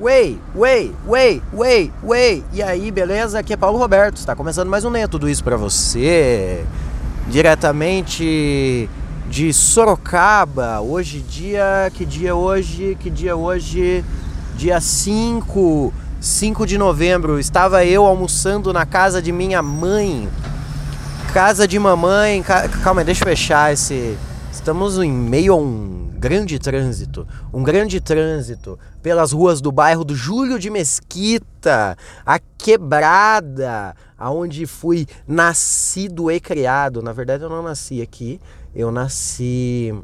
Wey, wey, wey, wey, wey. E aí, beleza? Aqui é Paulo Roberto. Está começando mais um Neto. Tudo isso para você. Diretamente de Sorocaba. Hoje dia, que dia hoje? Que dia hoje? Dia 5, 5 de novembro. Estava eu almoçando na casa de minha mãe. Casa de mamãe. Calma, deixa eu fechar esse. Estamos em meio a um grande trânsito, um grande trânsito pelas ruas do bairro do Júlio de Mesquita, a quebrada, aonde fui nascido e criado. Na verdade, eu não nasci aqui, eu nasci.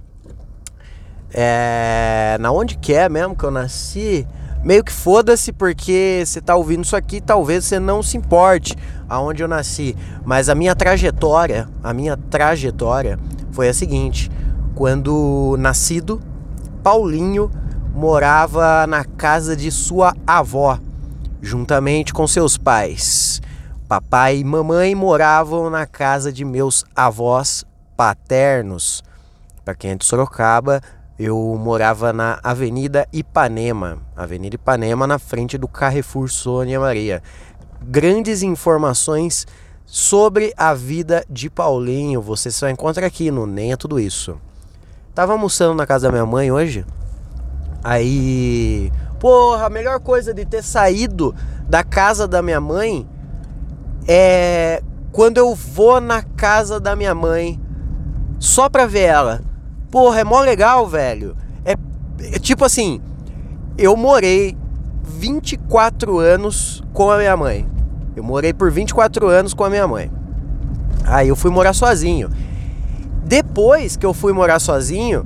É, na onde que é mesmo que eu nasci? Meio que foda-se, porque você tá ouvindo isso aqui, talvez você não se importe aonde eu nasci. Mas a minha trajetória, a minha trajetória foi a seguinte: quando nascido, Paulinho morava na casa de sua avó, juntamente com seus pais. Papai e mamãe moravam na casa de meus avós paternos. Para quem é de Sorocaba, eu morava na Avenida Ipanema, Avenida Ipanema na frente do Carrefour Sônia Maria. Grandes informações sobre a vida de Paulinho você só encontra aqui no Nem é Tudo Isso. Tava almoçando na casa da minha mãe hoje. Aí, porra, a melhor coisa de ter saído da casa da minha mãe é quando eu vou na casa da minha mãe só pra ver ela. Porra, é mó legal, velho. É, é tipo assim, eu morei 24 anos com a minha mãe. Eu morei por 24 anos com a minha mãe. Aí eu fui morar sozinho. Depois que eu fui morar sozinho,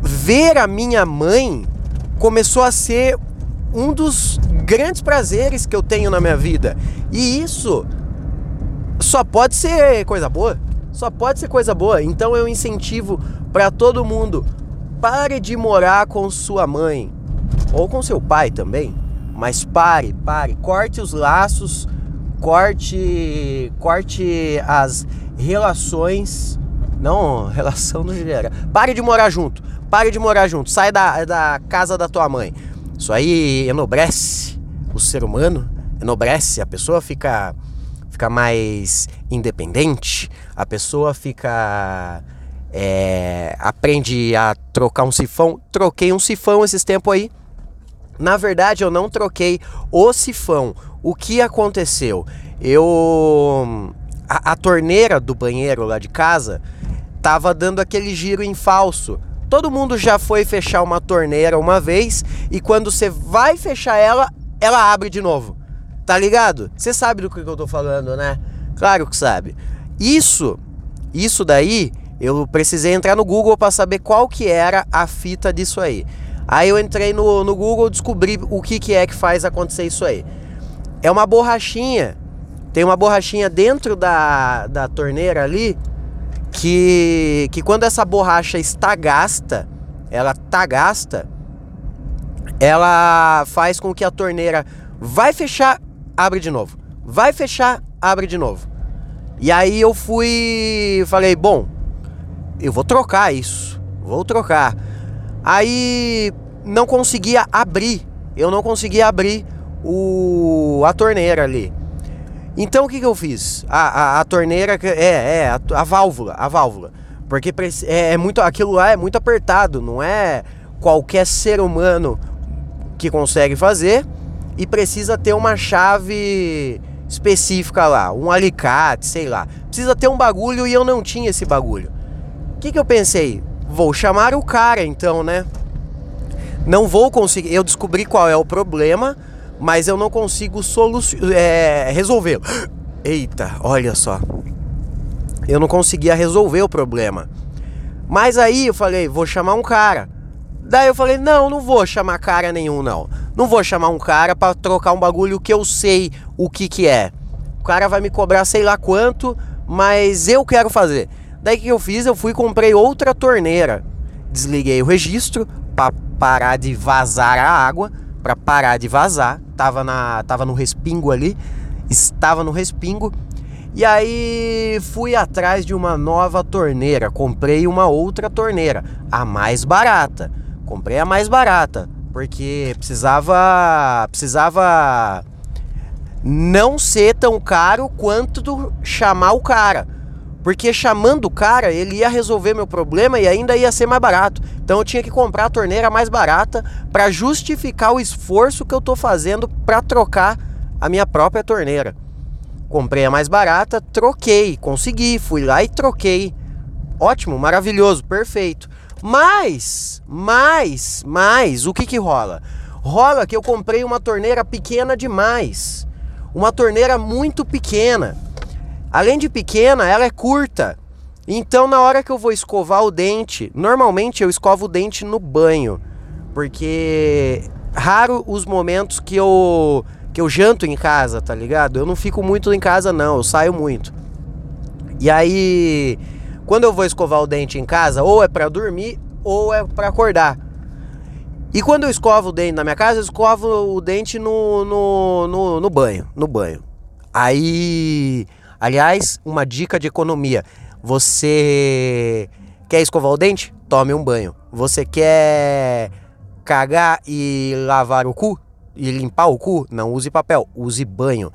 ver a minha mãe começou a ser um dos grandes prazeres que eu tenho na minha vida. E isso só pode ser coisa boa. Só pode ser coisa boa. Então eu incentivo para todo mundo: pare de morar com sua mãe ou com seu pai também. Mas pare, pare, corte os laços, corte, corte as relações não, relação não gera. Pare de morar junto. Pare de morar junto. Sai da, da casa da tua mãe. Isso aí enobrece o ser humano, enobrece, a pessoa fica, fica mais independente, a pessoa fica. É, aprende a trocar um sifão. Troquei um sifão esses tempos aí. Na verdade, eu não troquei o sifão. O que aconteceu? Eu. A, a torneira do banheiro lá de casa tava dando aquele giro em falso. Todo mundo já foi fechar uma torneira uma vez e quando você vai fechar ela, ela abre de novo. Tá ligado? Você sabe do que eu tô falando, né? Claro que sabe. Isso, isso daí, eu precisei entrar no Google para saber qual que era a fita disso aí. Aí eu entrei no, no Google, descobri o que, que é que faz acontecer isso aí. É uma borrachinha. Tem uma borrachinha dentro da, da torneira ali que, que quando essa borracha está gasta, ela tá gasta, ela faz com que a torneira vai fechar, abre de novo. Vai fechar, abre de novo. E aí eu fui, falei, bom, eu vou trocar isso. Vou trocar. Aí não conseguia abrir. Eu não conseguia abrir o a torneira ali. Então o que, que eu fiz? A, a, a torneira, é, é a, a, válvula, a válvula. Porque é, é, muito, aquilo lá é muito apertado, não é qualquer ser humano que consegue fazer e precisa ter uma chave específica lá, um alicate, sei lá. Precisa ter um bagulho e eu não tinha esse bagulho. O que, que eu pensei? Vou chamar o cara então, né? Não vou conseguir. Eu descobri qual é o problema mas eu não consigo é, resolver. Eita, olha só. Eu não conseguia resolver o problema. Mas aí eu falei, vou chamar um cara. Daí eu falei, não, não vou chamar cara nenhum, não. Não vou chamar um cara para trocar um bagulho que eu sei o que que é. O cara vai me cobrar sei lá quanto, mas eu quero fazer. Daí o que eu fiz? Eu fui comprei outra torneira. Desliguei o registro para parar de vazar a água, para parar de vazar tava, na, tava no respingo ali, estava no respingo. E aí fui atrás de uma nova torneira, comprei uma outra torneira, a mais barata. Comprei a mais barata, porque precisava precisava não ser tão caro quanto chamar o cara. Porque chamando o cara, ele ia resolver meu problema e ainda ia ser mais barato. Então eu tinha que comprar a torneira mais barata para justificar o esforço que eu tô fazendo para trocar a minha própria torneira. Comprei a mais barata, troquei, consegui, fui lá e troquei. Ótimo, maravilhoso, perfeito. Mas, mas, mas, o que que rola? Rola que eu comprei uma torneira pequena demais. Uma torneira muito pequena. Além de pequena, ela é curta. Então, na hora que eu vou escovar o dente, normalmente eu escovo o dente no banho, porque raro os momentos que eu que eu janto em casa, tá ligado? Eu não fico muito em casa não, eu saio muito. E aí, quando eu vou escovar o dente em casa, ou é para dormir ou é para acordar. E quando eu escovo o dente na minha casa, eu escovo o dente no, no, no, no banho, no banho. Aí, aliás, uma dica de economia. Você quer escovar o dente? Tome um banho. Você quer cagar e lavar o cu? E limpar o cu? Não use papel, use banho.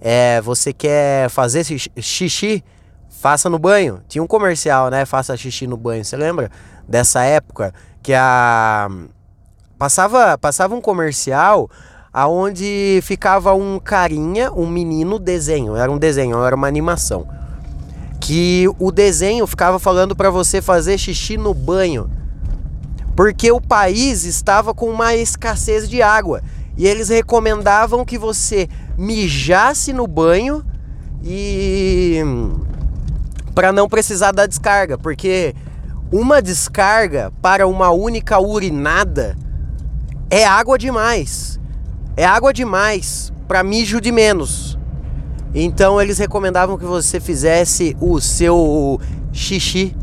É, você quer fazer xixi? Faça no banho. Tinha um comercial, né? Faça xixi no banho. Você lembra dessa época que a passava passava um comercial aonde ficava um carinha, um menino desenho, era um desenho, era uma animação. Que o desenho ficava falando para você fazer xixi no banho. Porque o país estava com uma escassez de água e eles recomendavam que você mijasse no banho e para não precisar da descarga, porque uma descarga para uma única urinada é água demais. É água demais para mijo de menos. Então eles recomendavam que você fizesse o seu xixi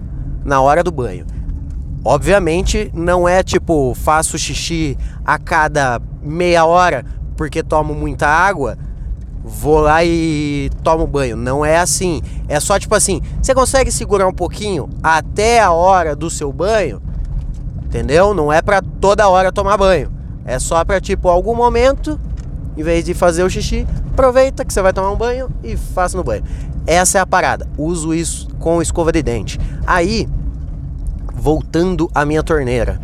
na hora do banho. Obviamente não é tipo faço xixi a cada meia hora porque tomo muita água vou lá e tomo banho. Não é assim. É só tipo assim, você consegue segurar um pouquinho até a hora do seu banho? Entendeu? Não é para toda hora tomar banho. É só para tipo algum momento, em vez de fazer o xixi, aproveita que você vai tomar um banho e faça no banho. Essa é a parada. Uso isso com escova de dente. Aí, voltando à minha torneira.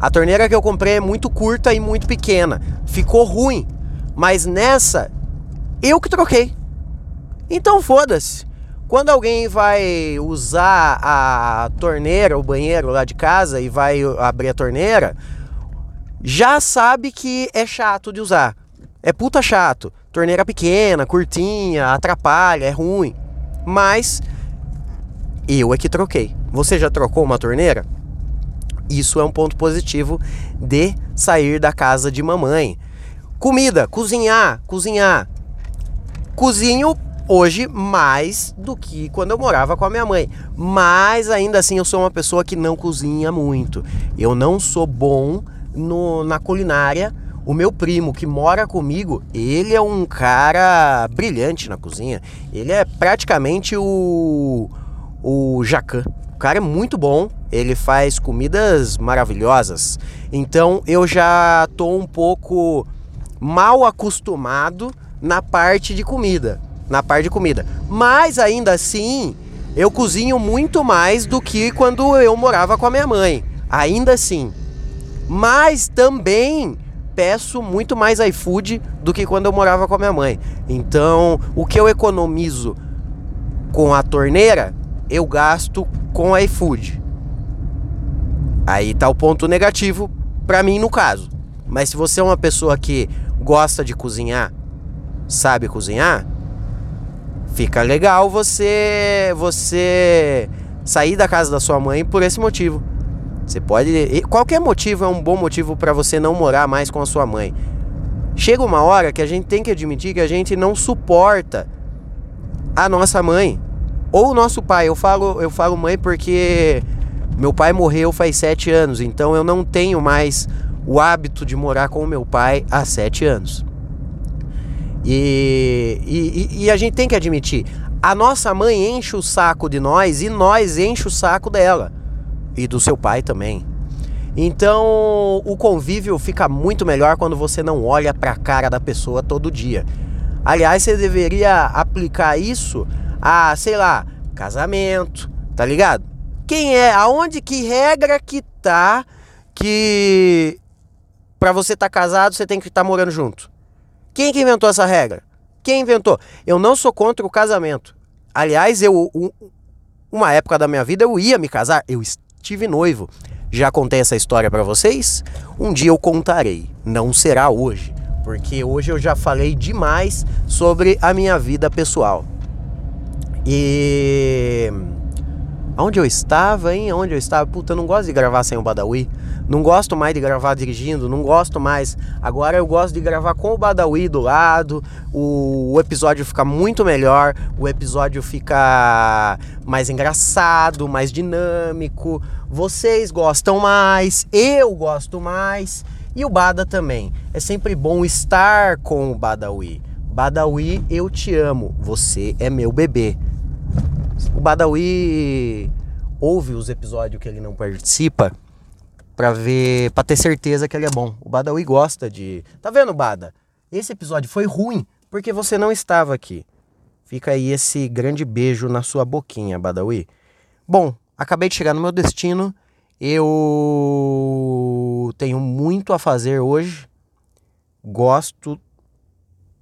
A torneira que eu comprei é muito curta e muito pequena. Ficou ruim. Mas nessa eu que troquei. Então foda-se. Quando alguém vai usar a torneira, o banheiro lá de casa e vai abrir a torneira, já sabe que é chato de usar. É puta chato. Torneira pequena, curtinha, atrapalha, é ruim. Mas eu é que troquei. Você já trocou uma torneira? Isso é um ponto positivo de sair da casa de mamãe. Comida, cozinhar, cozinhar cozinho hoje mais do que quando eu morava com a minha mãe. Mas ainda assim eu sou uma pessoa que não cozinha muito. Eu não sou bom no, na culinária. O meu primo que mora comigo, ele é um cara brilhante na cozinha. Ele é praticamente o o Jacan. O cara é muito bom, ele faz comidas maravilhosas. Então eu já tô um pouco mal acostumado na parte de comida, na parte de comida. Mas ainda assim, eu cozinho muito mais do que quando eu morava com a minha mãe. Ainda assim. Mas também peço muito mais iFood do que quando eu morava com a minha mãe. Então, o que eu economizo com a torneira, eu gasto com iFood. Aí tá o ponto negativo para mim no caso. Mas se você é uma pessoa que gosta de cozinhar, sabe cozinhar, fica legal você você sair da casa da sua mãe por esse motivo. Você pode, qualquer motivo é um bom motivo para você não morar mais com a sua mãe. Chega uma hora que a gente tem que admitir que a gente não suporta a nossa mãe ou o nosso pai. Eu falo, eu falo mãe porque meu pai morreu faz sete anos, então eu não tenho mais o hábito de morar com o meu pai há sete anos. E, e, e, a gente tem que admitir, a nossa mãe enche o saco de nós e nós enche o saco dela. E do seu pai também. Então, o convívio fica muito melhor quando você não olha para a cara da pessoa todo dia. Aliás, você deveria aplicar isso a, sei lá, casamento, tá ligado? Quem é? Aonde que regra que tá que para você estar tá casado você tem que estar tá morando junto? Quem que inventou essa regra? Quem inventou? Eu não sou contra o casamento. Aliás, eu uma época da minha vida eu ia me casar, eu estive noivo. Já contei essa história para vocês? Um dia eu contarei, não será hoje, porque hoje eu já falei demais sobre a minha vida pessoal. E Onde eu estava, hein? Onde eu estava? Puta, eu não gosto de gravar sem o Badawi. Não gosto mais de gravar dirigindo, não gosto mais. Agora eu gosto de gravar com o Badawi do lado. O, o episódio fica muito melhor, o episódio fica mais engraçado, mais dinâmico. Vocês gostam mais, eu gosto mais e o Bada também. É sempre bom estar com o Badawi. Badawi, eu te amo, você é meu bebê. O Badawi ouve os episódios que ele não participa para ver, para ter certeza que ele é bom. O Badawi gosta de. Tá vendo, Bada? Esse episódio foi ruim porque você não estava aqui. Fica aí esse grande beijo na sua boquinha, Badawi. Bom, acabei de chegar no meu destino. Eu tenho muito a fazer hoje. Gosto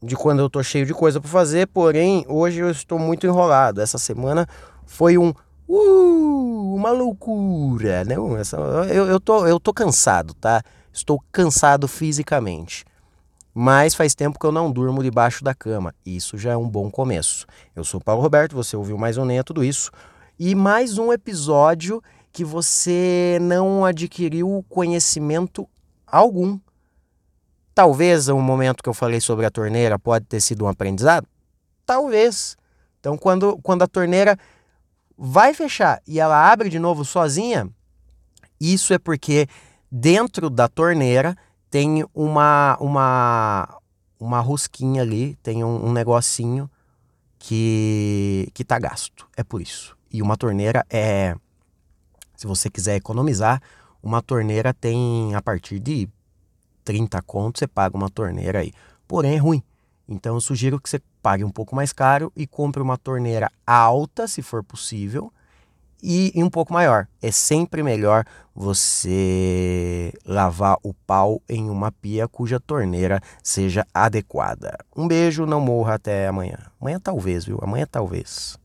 de quando eu tô cheio de coisa para fazer, porém hoje eu estou muito enrolado. Essa semana foi um uh, uma loucura, né? Essa, eu, eu, tô, eu tô cansado, tá? Estou cansado fisicamente. Mas faz tempo que eu não durmo debaixo da cama. Isso já é um bom começo. Eu sou Paulo Roberto, você ouviu mais ou menos tudo isso. E mais um episódio que você não adquiriu conhecimento algum Talvez o momento que eu falei sobre a torneira pode ter sido um aprendizado? Talvez. Então, quando, quando a torneira vai fechar e ela abre de novo sozinha, isso é porque dentro da torneira tem uma, uma, uma rosquinha ali, tem um, um negocinho que, que tá gasto. É por isso. E uma torneira é. Se você quiser economizar, uma torneira tem a partir de 30 contos, você paga uma torneira aí. Porém, é ruim. Então, eu sugiro que você pague um pouco mais caro e compre uma torneira alta, se for possível, e, e um pouco maior. É sempre melhor você lavar o pau em uma pia cuja torneira seja adequada. Um beijo, não morra até amanhã. Amanhã talvez, viu? Amanhã talvez.